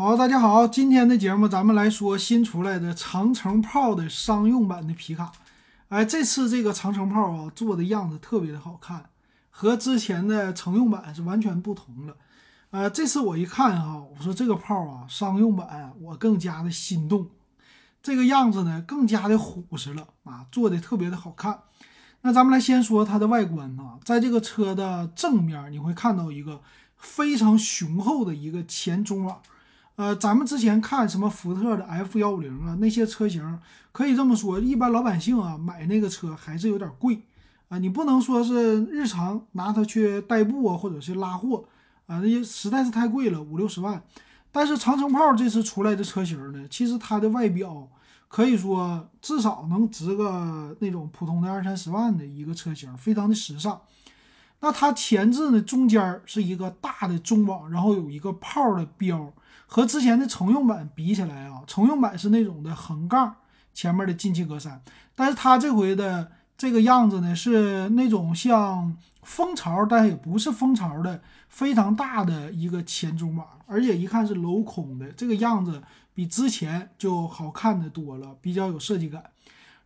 好，大家好，今天的节目咱们来说新出来的长城炮的商用版的皮卡。哎，这次这个长城炮啊，做的样子特别的好看，和之前的乘用版是完全不同了。呃，这次我一看哈，我说这个炮啊，商用版我更加的心动，这个样子呢更加的虎实了啊，做的特别的好看。那咱们来先说它的外观啊，在这个车的正面你会看到一个非常雄厚的一个前中网。呃，咱们之前看什么福特的 F 幺五零啊，那些车型可以这么说，一般老百姓啊买那个车还是有点贵啊。你不能说是日常拿它去代步啊，或者是拉货啊，那些实在是太贵了，五六十万。但是长城炮这次出来的车型呢，其实它的外表可以说至少能值个那种普通的二三十万的一个车型，非常的时尚。那它前置呢，中间是一个大的中网，然后有一个炮的标。和之前的乘用版比起来啊，乘用版是那种的横杠前面的进气格栅，但是它这回的这个样子呢，是那种像蜂巢，但也不是蜂巢的非常大的一个前中网，而且一看是镂空的，这个样子比之前就好看的多了，比较有设计感。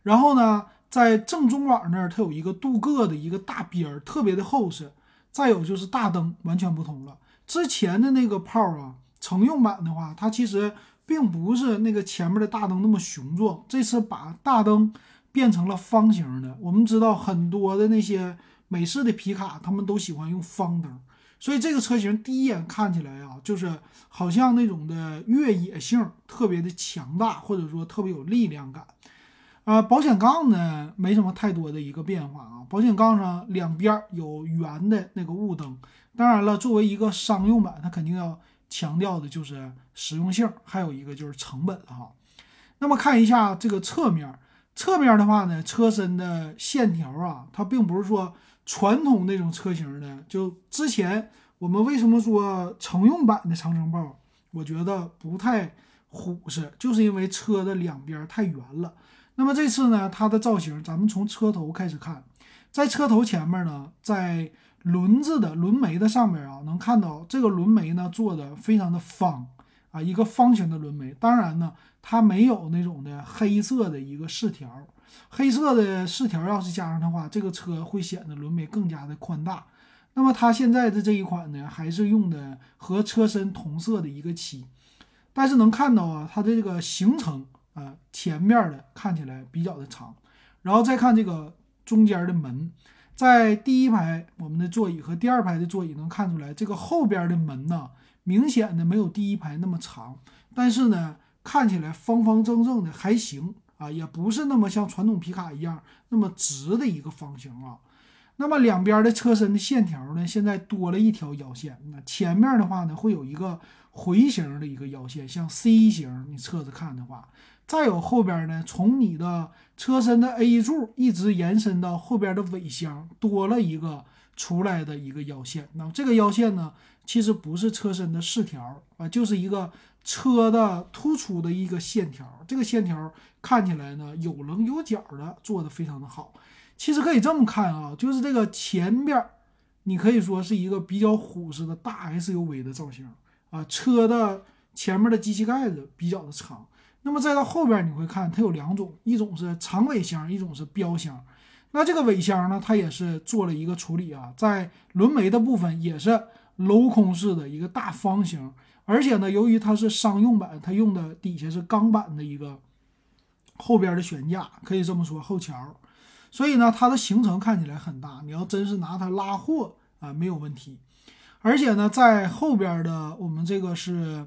然后呢，在正中网那儿，它有一个镀铬的一个大边儿，特别的厚实。再有就是大灯完全不同了，之前的那个炮啊。乘用版的话，它其实并不是那个前面的大灯那么雄壮，这次把大灯变成了方形的。我们知道很多的那些美式的皮卡，他们都喜欢用方灯，所以这个车型第一眼看起来啊，就是好像那种的越野性特别的强大，或者说特别有力量感。啊，保险杠呢没什么太多的一个变化啊，保险杠上两边有圆的那个雾灯。当然了，作为一个商用版，它肯定要。强调的就是实用性，还有一个就是成本哈。那么看一下这个侧面，侧面的话呢，车身的线条啊，它并不是说传统那种车型的。就之前我们为什么说乘用版的长城豹，我觉得不太虎实，就是因为车的两边太圆了。那么这次呢，它的造型，咱们从车头开始看，在车头前面呢，在轮子的轮眉的上面啊，能看到这个轮眉呢做的非常的方啊，一个方形的轮眉。当然呢，它没有那种的黑色的一个饰条，黑色的饰条要是加上的话，这个车会显得轮眉更加的宽大。那么它现在的这一款呢，还是用的和车身同色的一个漆，但是能看到啊，它的这个行程啊，前面的看起来比较的长，然后再看这个中间的门。在第一排我们的座椅和第二排的座椅能看出来，这个后边的门呢，明显的没有第一排那么长，但是呢，看起来方方正正的还行啊，也不是那么像传统皮卡一样那么直的一个方形啊。那么两边的车身的线条呢，现在多了一条腰线，那前面的话呢，会有一个回形的一个腰线，像 C 型，你侧着看的话。再有后边呢，从你的车身的 A 柱一直延伸到后边的尾箱，多了一个出来的一个腰线。那么这个腰线呢，其实不是车身的饰条啊，就是一个车的突出的一个线条。这个线条看起来呢，有棱有角的，做的非常的好。其实可以这么看啊，就是这个前边，你可以说是一个比较虎式的大 SUV 的造型啊，车的前面的机器盖子比较的长。那么再到后边，你会看它有两种，一种是长尾箱，一种是标箱。那这个尾箱呢，它也是做了一个处理啊，在轮眉的部分也是镂空式的一个大方形，而且呢，由于它是商用版，它用的底下是钢板的一个后边的悬架，可以这么说后桥，所以呢，它的行程看起来很大。你要真是拿它拉货啊，没有问题。而且呢，在后边的我们这个是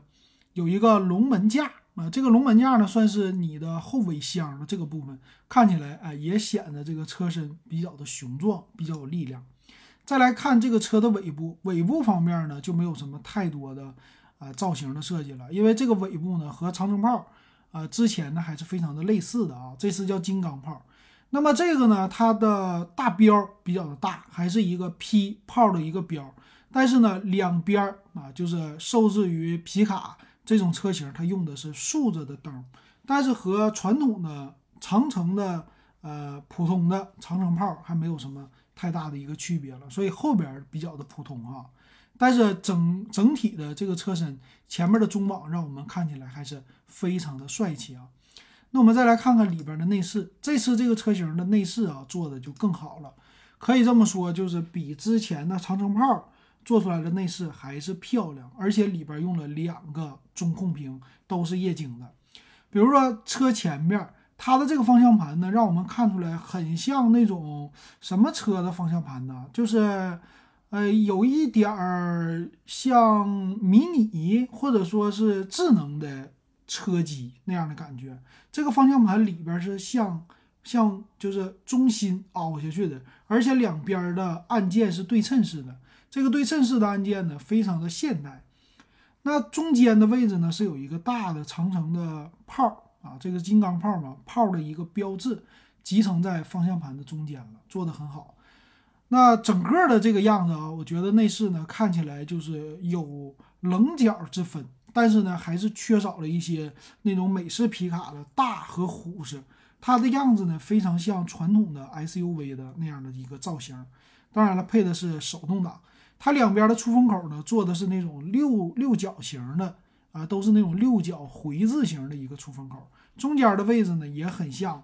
有一个龙门架。啊，这个龙门架呢，算是你的后尾箱的这个部分，看起来哎，也显得这个车身比较的雄壮，比较有力量。再来看这个车的尾部，尾部方面呢，就没有什么太多的啊造型的设计了，因为这个尾部呢和长城炮啊之前呢还是非常的类似的啊，这次叫金刚炮。那么这个呢，它的大标比较的大，还是一个 P 炮的一个标，但是呢两边啊就是受制于皮卡。这种车型它用的是竖着的灯，但是和传统的长城的呃普通的长城炮还没有什么太大的一个区别了，所以后边比较的普通啊。但是整整体的这个车身前面的中网让我们看起来还是非常的帅气啊。那我们再来看看里边的内饰，这次这个车型的内饰啊做的就更好了，可以这么说，就是比之前的长城炮做出来的内饰还是漂亮，而且里边用了两个中控屏，都是液晶的。比如说车前面，它的这个方向盘呢，让我们看出来很像那种什么车的方向盘呢？就是，呃，有一点儿像迷你或者说是智能的车机那样的感觉。这个方向盘里边是像像就是中心凹下去的，而且两边的按键是对称式的。这个对称式的按键呢，非常的现代。那中间的位置呢，是有一个大的长城的炮啊，这个金刚炮嘛，炮的一个标志，集成在方向盘的中间了，做的很好。那整个的这个样子啊，我觉得内饰呢，看起来就是有棱角之分，但是呢，还是缺少了一些那种美式皮卡的大和虎式，它的样子呢，非常像传统的 SUV 的那样的一个造型。当然了，配的是手动挡。它两边的出风口呢，做的是那种六六角形的啊，都是那种六角回字形的一个出风口。中间的位置呢，也很像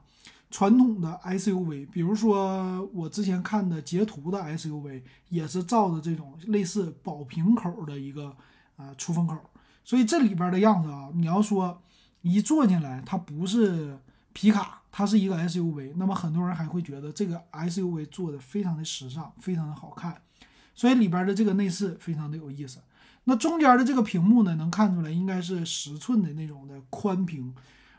传统的 SUV，比如说我之前看的捷途的 SUV，也是照的这种类似宝瓶口的一个啊出风口。所以这里边的样子啊，你要说一坐进来，它不是皮卡，它是一个 SUV，那么很多人还会觉得这个 SUV 做的非常的时尚，非常的好看。所以里边的这个内饰非常的有意思。那中间的这个屏幕呢，能看出来应该是十寸的那种的宽屏。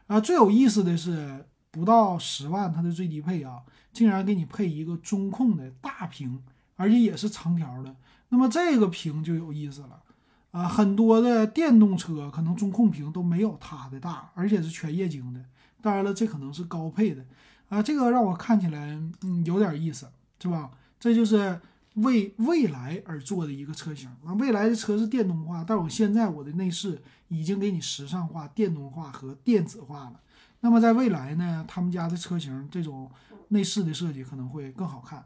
啊，最有意思的是不到十万它的最低配啊，竟然给你配一个中控的大屏，而且也是长条的。那么这个屏就有意思了啊，很多的电动车可能中控屏都没有它的大，而且是全液晶的。当然了，这可能是高配的啊，这个让我看起来嗯有点意思，是吧？这就是。为未来而做的一个车型，那未来的车是电动化，但我现在我的内饰已经给你时尚化、电动化和电子化了。那么在未来呢，他们家的车型这种内饰的设计可能会更好看。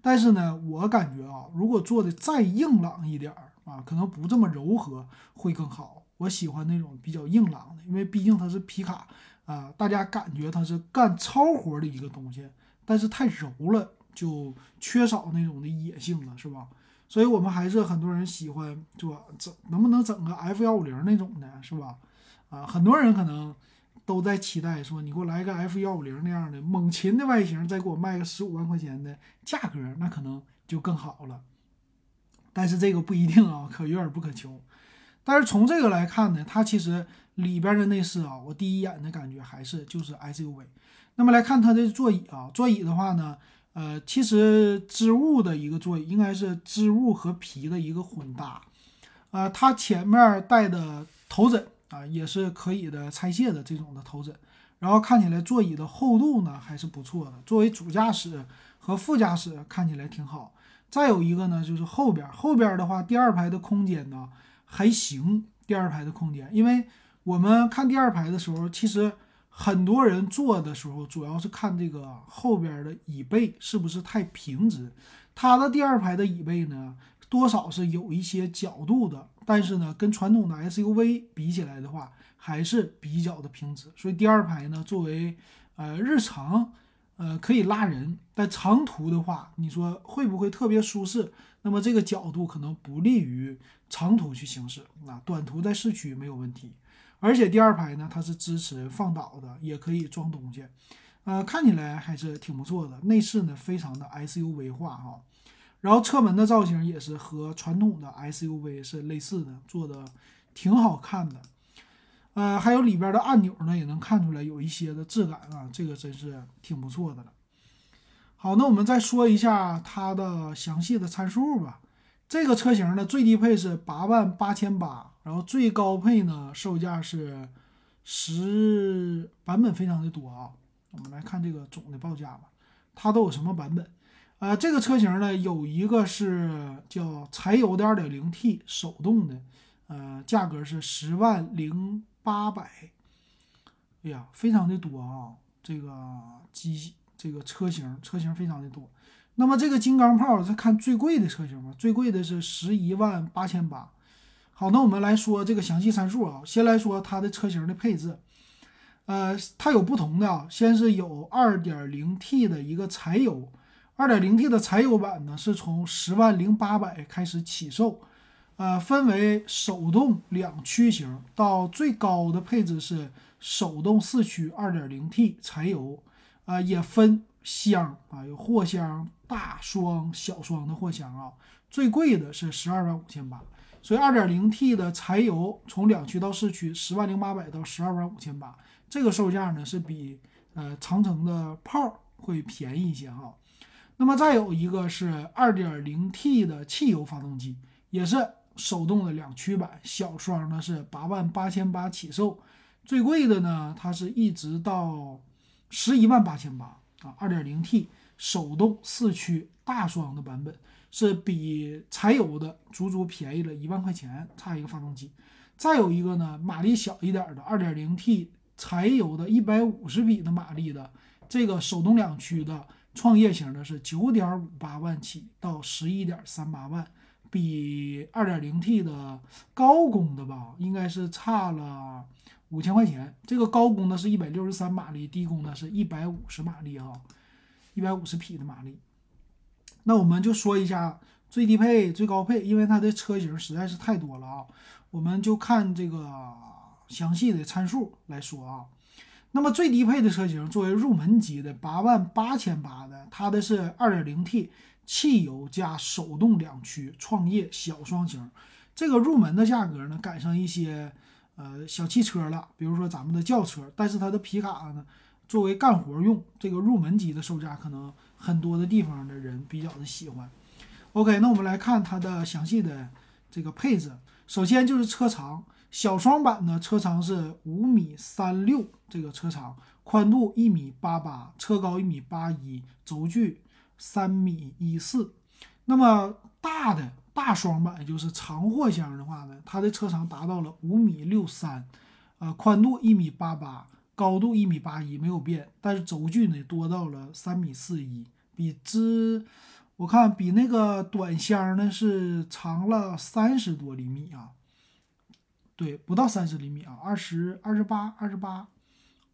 但是呢，我感觉啊，如果做的再硬朗一点儿啊，可能不这么柔和会更好。我喜欢那种比较硬朗的，因为毕竟它是皮卡啊，大家感觉它是干糙活的一个东西，但是太柔了。就缺少那种的野性了，是吧？所以我们还是很多人喜欢，就整能不能整个 F 幺五零那种的，是吧？啊，很多人可能都在期待说，你给我来个 F 幺五零那样的猛禽的外形，再给我卖个十五万块钱的价格，那可能就更好了。但是这个不一定啊，可有点不可求。但是从这个来看呢，它其实里边的内饰啊，我第一眼的感觉还是就是 SUV。那么来看它的座椅啊，座椅的话呢。呃，其实织物的一个座椅应该是织物和皮的一个混搭，啊，它前面带的头枕啊也是可以的拆卸的这种的头枕，然后看起来座椅的厚度呢还是不错的，作为主驾驶和副驾驶看起来挺好。再有一个呢就是后边，后边的话第二排的空间呢还行，第二排的空间，因为我们看第二排的时候，其实。很多人坐的时候，主要是看这个后边的椅背是不是太平直。它的第二排的椅背呢，多少是有一些角度的，但是呢，跟传统的 SUV 比起来的话，还是比较的平直。所以第二排呢，作为呃日常，呃可以拉人，但长途的话，你说会不会特别舒适？那么这个角度可能不利于长途去行驶。那短途在市区没有问题。而且第二排呢，它是支持放倒的，也可以装东西，呃，看起来还是挺不错的。内饰呢，非常的 SUV 化哈，然后车门的造型也是和传统的 SUV 是类似的，做的挺好看的。呃，还有里边的按钮呢，也能看出来有一些的质感啊，这个真是挺不错的了。好，那我们再说一下它的详细的参数吧。这个车型的最低配是八万八千八。然后最高配呢，售价是十版本非常的多啊。我们来看这个总的报价吧，它都有什么版本？啊，这个车型呢有一个是叫柴油的 2.0T 手动的，呃，价格是十万零八百。哎呀，非常的多啊，这个机这个车型车型非常的多。那么这个金刚炮是看最贵的车型吧？最贵的是十一万八千八。好，那我们来说这个详细参数啊。先来说它的车型的配置，呃，它有不同的啊。先是有 2.0T 的一个柴油，2.0T 的柴油版呢是从十万零八百开始起售，呃，分为手动两驱型，到最高的配置是手动四驱 2.0T 柴油，啊，也分箱啊，有货箱、大双、小双的货箱啊。最贵的是十二万五千八。所以二点零 T 的柴油从两驱到四驱十万零八百到十二万五千八，这个售价呢是比呃长城的炮会便宜一些哈。那么再有一个是二点零 T 的汽油发动机，也是手动的两驱版，小双呢是八万八千八起售，最贵的呢它是一直到十一万八千八啊。二点零 T 手动四驱大双的版本。是比柴油的足足便宜了一万块钱，差一个发动机。再有一个呢，马力小一点的 2.0T 柴油的150匹的马力的这个手动两驱的创业型的是9.58万起到11.38万，比 2.0T 的高功的吧，应该是差了五千块钱。这个高功的是一百六十三马力，低功的是一百五十马力啊，一百五十匹的马力。那我们就说一下最低配、最高配，因为它的车型实在是太多了啊，我们就看这个详细的参数来说啊。那么最低配的车型作为入门级的八万八千八的，它的是二点零 T 汽油加手动两驱创业小双型，这个入门的价格呢赶上一些呃小汽车了，比如说咱们的轿车，但是它的皮卡呢作为干活用，这个入门级的售价可能。很多的地方的人比较的喜欢。OK，那我们来看它的详细的这个配置。首先就是车长，小双版的车长是五米三六，这个车长宽度一米八八，车高一米八一，轴距三米一四。那么大的大双版就是长货箱的话呢，它的车长达到了五米六三，呃，宽度一米八八。高度一米八一没有变，但是轴距呢多到了三米四一，比之我看比那个短箱呢是长了三十多厘米啊，对，不到三十厘米啊，二十二十八二十八，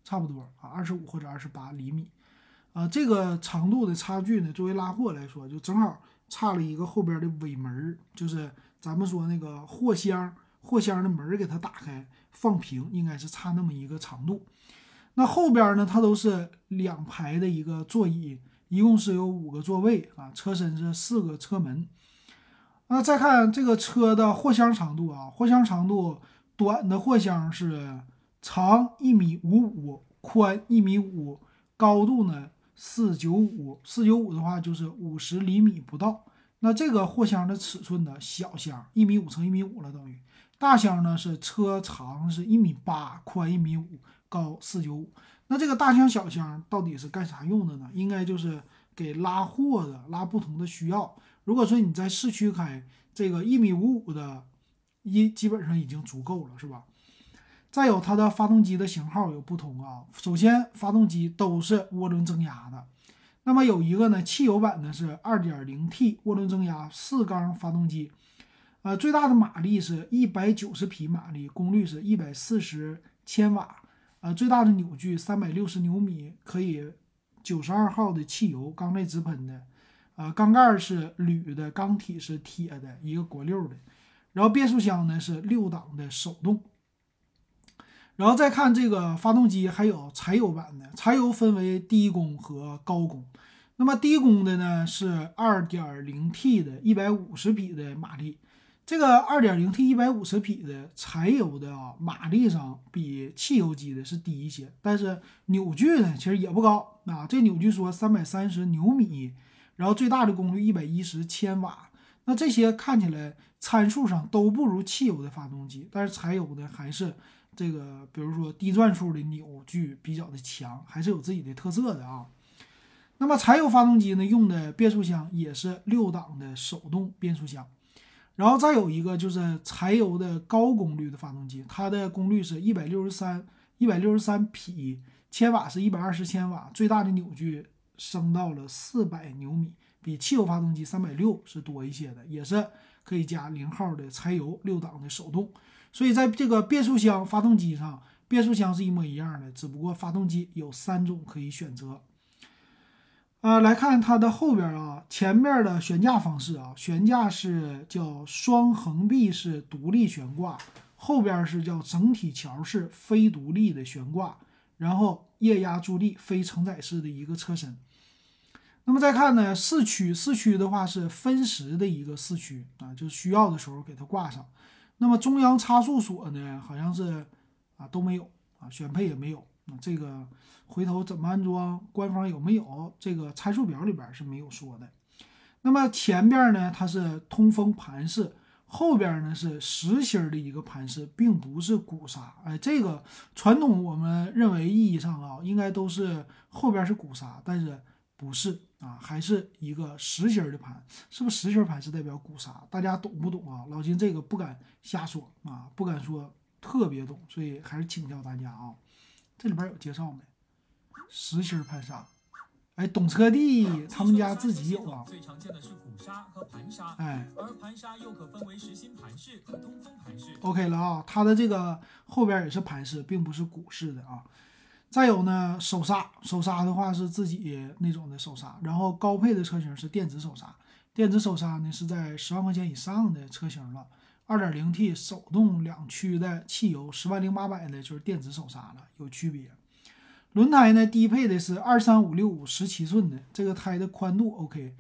差不多啊，二十五或者二十八厘米啊，这个长度的差距呢，作为拉货来说，就正好差了一个后边的尾门，就是咱们说那个货箱货箱的门给它打开放平，应该是差那么一个长度。那后边呢？它都是两排的一个座椅，一共是有五个座位啊。车身是四个车门。那再看这个车的货箱长度啊，货箱长度短的货箱是长一米五五，宽一米五，高度呢四九五，四九五的话就是五十厘米不到。那这个货箱的尺寸呢，小箱一米五乘一米五了等于，大箱呢是车长是一米八，宽一米五。高四九五，那这个大箱小箱到底是干啥用的呢？应该就是给拉货的，拉不同的需要。如果说你在市区开，这个一米五五的，一基本上已经足够了，是吧？再有它的发动机的型号有不同啊。首先，发动机都是涡轮增压的，那么有一个呢，汽油版的是二点零 T 涡轮增压四缸发动机，呃，最大的马力是一百九十匹马力，功率是一百四十千瓦。呃，最大的扭矩三百六十牛米，可以九十二号的汽油，缸内直喷的，呃，缸盖是铝的，缸体是铁的，一个国六的，然后变速箱呢是六档的手动，然后再看这个发动机，还有柴油版的，柴油分为低功和高功，那么低功的呢是二点零 T 的，一百五十匹的马力。这个二点零 T 一百五十匹的柴油的啊，马力上比汽油机的是低一些，但是扭矩呢其实也不高啊。这扭矩说三百三十牛米，然后最大的功率一百一十千瓦，那这些看起来参数上都不如汽油的发动机，但是柴油的还是这个，比如说低转速的扭矩比较的强，还是有自己的特色的啊。那么柴油发动机呢，用的变速箱也是六档的手动变速箱。然后再有一个就是柴油的高功率的发动机，它的功率是一百六十三一百六十三匹，千瓦是一百二十千瓦，最大的扭矩升到了四百牛米，比汽油发动机三百六是多一些的，也是可以加零号的柴油六档的手动。所以在这个变速箱、发动机上，变速箱是一模一样的，只不过发动机有三种可以选择。啊，来看它的后边啊，前面的悬架方式啊，悬架是叫双横臂式独立悬挂，后边是叫整体桥式非独立的悬挂，然后液压助力非承载式的一个车身。那么再看呢，四驱，四驱的话是分时的一个四驱啊，就需要的时候给它挂上。那么中央差速锁呢，好像是啊都没有啊，选配也没有。那这个回头怎么安装？官方有没有？这个参数表里边是没有说的。那么前边呢，它是通风盘式，后边呢是实心的一个盘式，并不是鼓刹。哎，这个传统我们认为意义上啊，应该都是后边是鼓刹，但是不是啊，还是一个实心的盘。是不是实心盘是代表鼓刹？大家懂不懂啊？老金这个不敢瞎说啊，不敢说特别懂，所以还是请教大家啊。这里边有介绍没？实心盘刹，哎，懂车帝他们家自己有啊。最常见的是鼓刹和盘刹，哎，而盘刹又可分为实心盘式和通风盘式。OK 了啊，它的这个后边也是盘式，并不是鼓式的啊。再有呢，手刹，手刹的话是自己那种的手刹，然后高配的车型是电子手刹，电子手刹呢是在十万块钱以上的车型了。二点零 T 手动两驱的汽油，十万零八百的就是电子手刹了，有区别。轮胎呢，低配的是二三五六五十七寸的，这个胎的宽度 OK。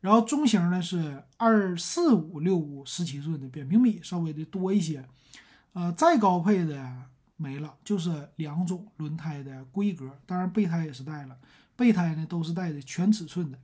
然后中型呢是二四五六五十七寸的，扁平比稍微的多一些。呃，再高配的没了，就是两种轮胎的规格，当然备胎也是带了，备胎呢都是带的全尺寸的。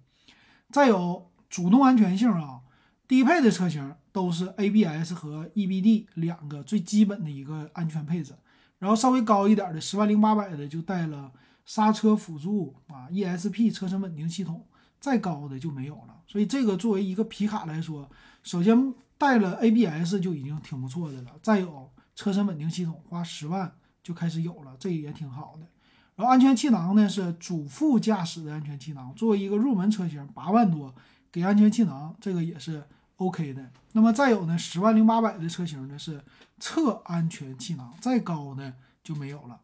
再有主动安全性啊。低配的车型都是 ABS 和 EBD 两个最基本的一个安全配置，然后稍微高一点的十万零八百的就带了刹车辅助啊 ESP 车身稳定系统，再高的就没有了。所以这个作为一个皮卡来说，首先带了 ABS 就已经挺不错的了，再有车身稳定系统，花十万就开始有了，这也挺好的。然后安全气囊呢是主副驾驶的安全气囊，作为一个入门车型，八万多给安全气囊，这个也是。OK 的，那么再有呢，十万零八百的车型呢是侧安全气囊，再高呢就没有了。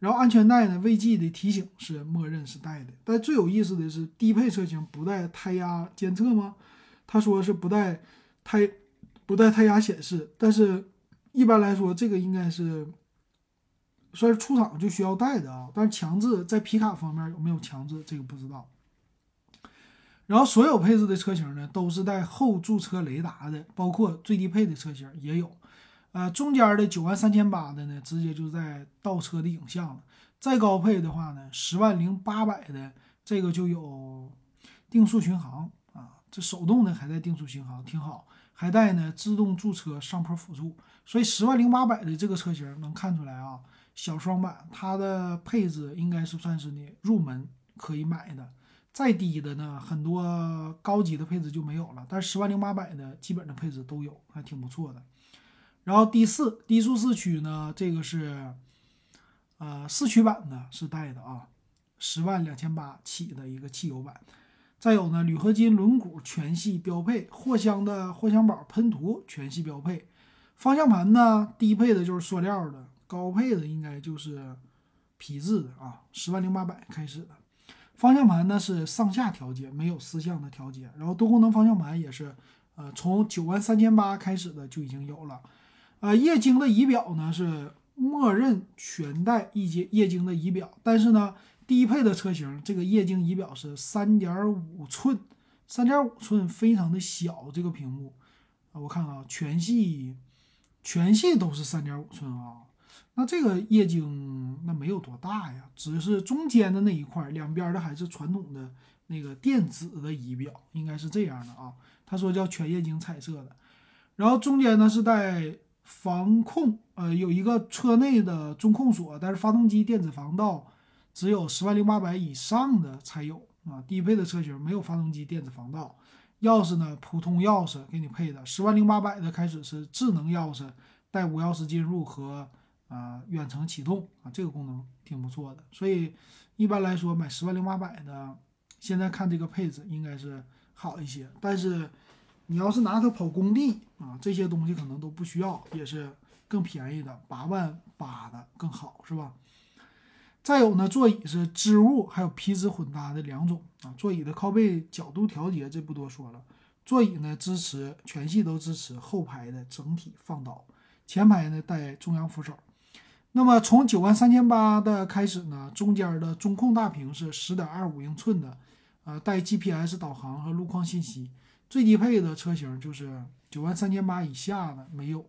然后安全带呢，未记的提醒是默认是带的。但最有意思的是，低配车型不带胎压监测吗？他说是不带胎不带胎压显示，但是一般来说这个应该是算是出厂就需要带的啊。但是强制在皮卡方面有没有强制，这个不知道。然后所有配置的车型呢，都是带后驻车雷达的，包括最低配的车型也有。呃，中间的九万三千八的呢，直接就在倒车的影像了。再高配的话呢，十万零八百的这个就有定速巡航啊，这手动的还带定速巡航，挺好，还带呢自动驻车上坡辅助。所以十万零八百的这个车型能看出来啊，小双版它的配置应该是算是你入门可以买的。再低的呢，很多高级的配置就没有了，但是十万零八百的基本的配置都有，还挺不错的。然后第四低速四驱呢，这个是呃四驱版的，是带的啊，十万两千八起的一个汽油版。再有呢，铝合金轮毂全系标配，货箱的货箱宝喷涂全系标配。方向盘呢，低配的就是塑料的，高配的应该就是皮质的啊，十万零八百开始的。方向盘呢是上下调节，没有四向的调节。然后多功能方向盘也是，呃，从九万三千八开始的就已经有了。呃，液晶的仪表呢是默认全带液晶液晶的仪表，但是呢，低配的车型这个液晶仪表是三点五寸，三点五寸非常的小，这个屏幕啊，我看啊，全系全系都是三点五寸啊。那这个液晶没有多大呀，只是中间的那一块，两边的还是传统的那个电子的仪表，应该是这样的啊。他说叫全液晶彩色的，然后中间呢是带防控，呃，有一个车内的中控锁，但是发动机电子防盗只有十万零八百以上的才有啊，低配的车型没有发动机电子防盗。钥匙呢，普通钥匙给你配的，十万零八百的开始是智能钥匙，带无钥匙进入和。啊，远程启动啊，这个功能挺不错的，所以一般来说买十万零八百的，现在看这个配置应该是好一些。但是你要是拿它跑工地啊，这些东西可能都不需要，也是更便宜的，八万八的更好，是吧？再有呢，座椅是织物还有皮质混搭的两种啊。座椅的靠背角度调节这不多说了。座椅呢支持全系都支持后排的整体放倒，前排呢带中央扶手。那么从九万三千八的开始呢，中间的中控大屏是十点二五英寸的，呃，带 GPS 导航和路况信息。最低配的车型就是九万三千八以下的没有。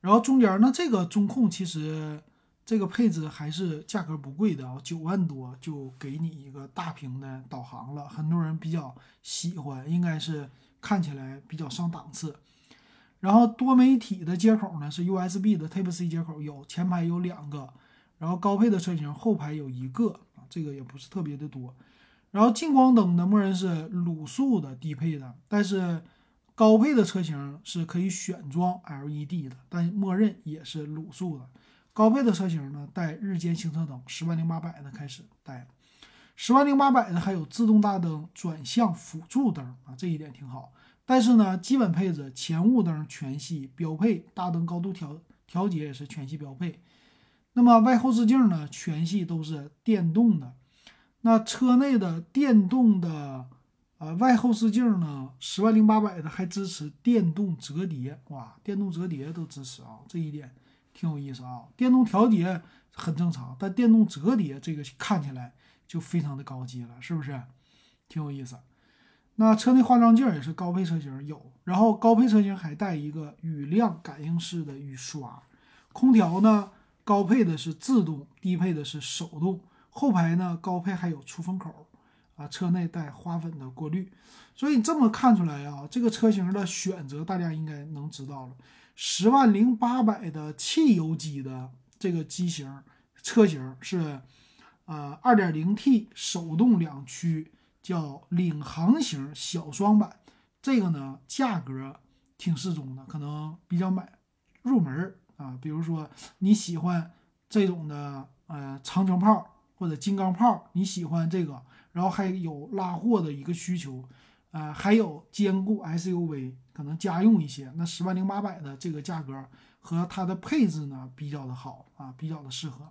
然后中间呢，这个中控其实。这个配置还是价格不贵的啊，九万多就给你一个大屏的导航了，很多人比较喜欢，应该是看起来比较上档次。然后多媒体的接口呢是 USB 的 Type C 接口，有前排有两个，然后高配的车型后排有一个啊，这个也不是特别的多。然后近光灯呢，默认是卤素的低配的，但是高配的车型是可以选装 LED 的，但默认也是卤素的。高配的车型呢，带日间行车灯，十万零八百的开始带，十万零八百的还有自动大灯、转向辅助灯啊，这一点挺好。但是呢，基本配置前雾灯全系标配，大灯高度调调节也是全系标配。那么外后视镜呢，全系都是电动的。那车内的电动的呃外后视镜呢，十万零八百的还支持电动折叠，哇，电动折叠都支持啊，这一点。挺有意思啊，电动调节很正常，但电动折叠这个看起来就非常的高级了，是不是？挺有意思。那车内化妆镜也是高配车型有，然后高配车型还带一个雨量感应式的雨刷。空调呢，高配的是自动，低配的是手动。后排呢，高配还有出风口啊，车内带花粉的过滤。所以这么看出来啊，这个车型的选择大家应该能知道了。十万零八百的汽油机的这个机型车型是，呃，二点零 T 手动两驱，叫领航型小双版。这个呢，价格挺适中的，可能比较买入门啊。比如说你喜欢这种的，呃，长城炮或者金刚炮，你喜欢这个，然后还有拉货的一个需求。呃，还有兼顾 SUV，可能家用一些。那十万零八百的这个价格和它的配置呢，比较的好啊，比较的适合。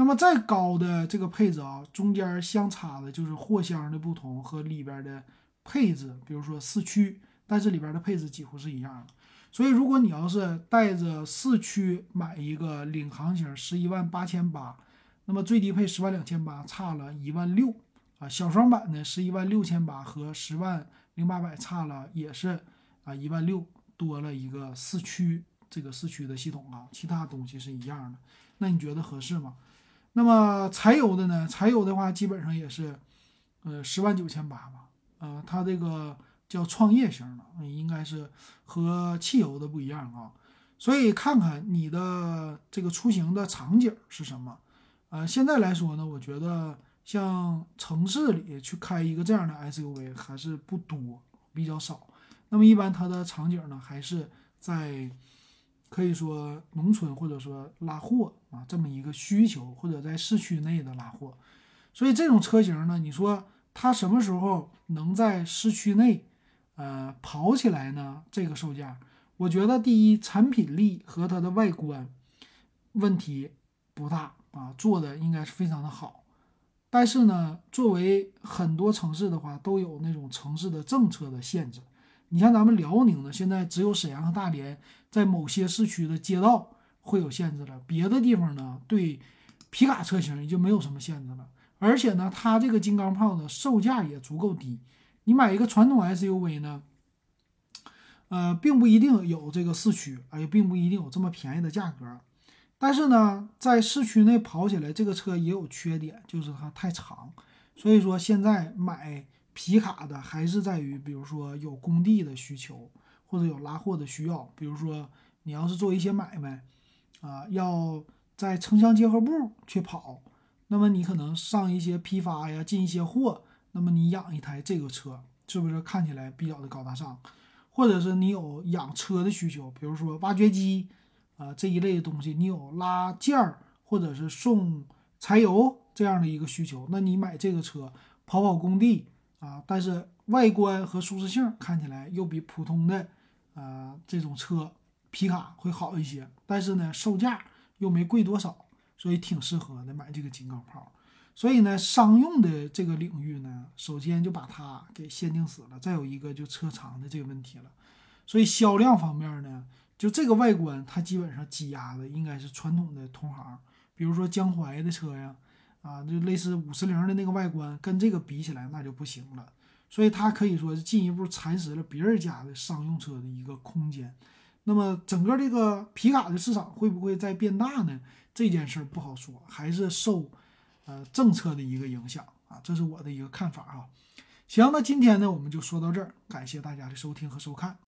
那么再高的这个配置啊，中间相差的就是货箱的不同和里边的配置，比如说四驱，但是里边的配置几乎是一样的。所以如果你要是带着四驱买一个领航型，十一万八千八，那么最低配十万两千八，差了一万六。啊，小双版呢，十一万六千八和十万零八百差了，也是啊一万六多了一个四驱这个四驱的系统啊，其他东西是一样的。那你觉得合适吗？那么柴油的呢？柴油的话基本上也是呃十万九千八吧。呃，它这个叫创业型的，应该是和汽油的不一样啊。所以看看你的这个出行的场景是什么。呃，现在来说呢，我觉得。像城市里去开一个这样的 SUV 还是不多，比较少。那么一般它的场景呢，还是在可以说农村或者说拉货啊这么一个需求，或者在市区内的拉货。所以这种车型呢，你说它什么时候能在市区内呃跑起来呢？这个售价，我觉得第一产品力和它的外观问题不大啊，做的应该是非常的好。但是呢，作为很多城市的话，都有那种城市的政策的限制。你像咱们辽宁呢，现在只有沈阳和大连在某些市区的街道会有限制了，别的地方呢，对皮卡车型已经没有什么限制了。而且呢，它这个金刚炮呢，售价也足够低。你买一个传统 SUV 呢，呃，并不一定有这个四驱，也并不一定有这么便宜的价格。但是呢，在市区内跑起来，这个车也有缺点，就是它太长。所以说，现在买皮卡的还是在于，比如说有工地的需求，或者有拉货的需要。比如说，你要是做一些买卖，啊，要在城乡结合部去跑，那么你可能上一些批发呀，进一些货，那么你养一台这个车，是不是看起来比较的高大上？或者是你有养车的需求，比如说挖掘机。啊，这一类的东西，你有拉件儿或者是送柴油这样的一个需求，那你买这个车跑跑工地啊，但是外观和舒适性看起来又比普通的呃这种车皮卡会好一些，但是呢，售价又没贵多少，所以挺适合的买这个金刚炮。所以呢，商用的这个领域呢，首先就把它给限定死了。再有一个就车长的这个问题了。所以销量方面呢，就这个外观，它基本上挤压的应该是传统的同行，比如说江淮的车呀，啊，就类似五十铃的那个外观，跟这个比起来那就不行了。所以它可以说是进一步蚕食了别人家的商用车的一个空间。那么整个这个皮卡的市场会不会再变大呢？这件事儿不好说，还是受。呃，政策的一个影响啊，这是我的一个看法啊。行，那今天呢，我们就说到这儿，感谢大家的收听和收看。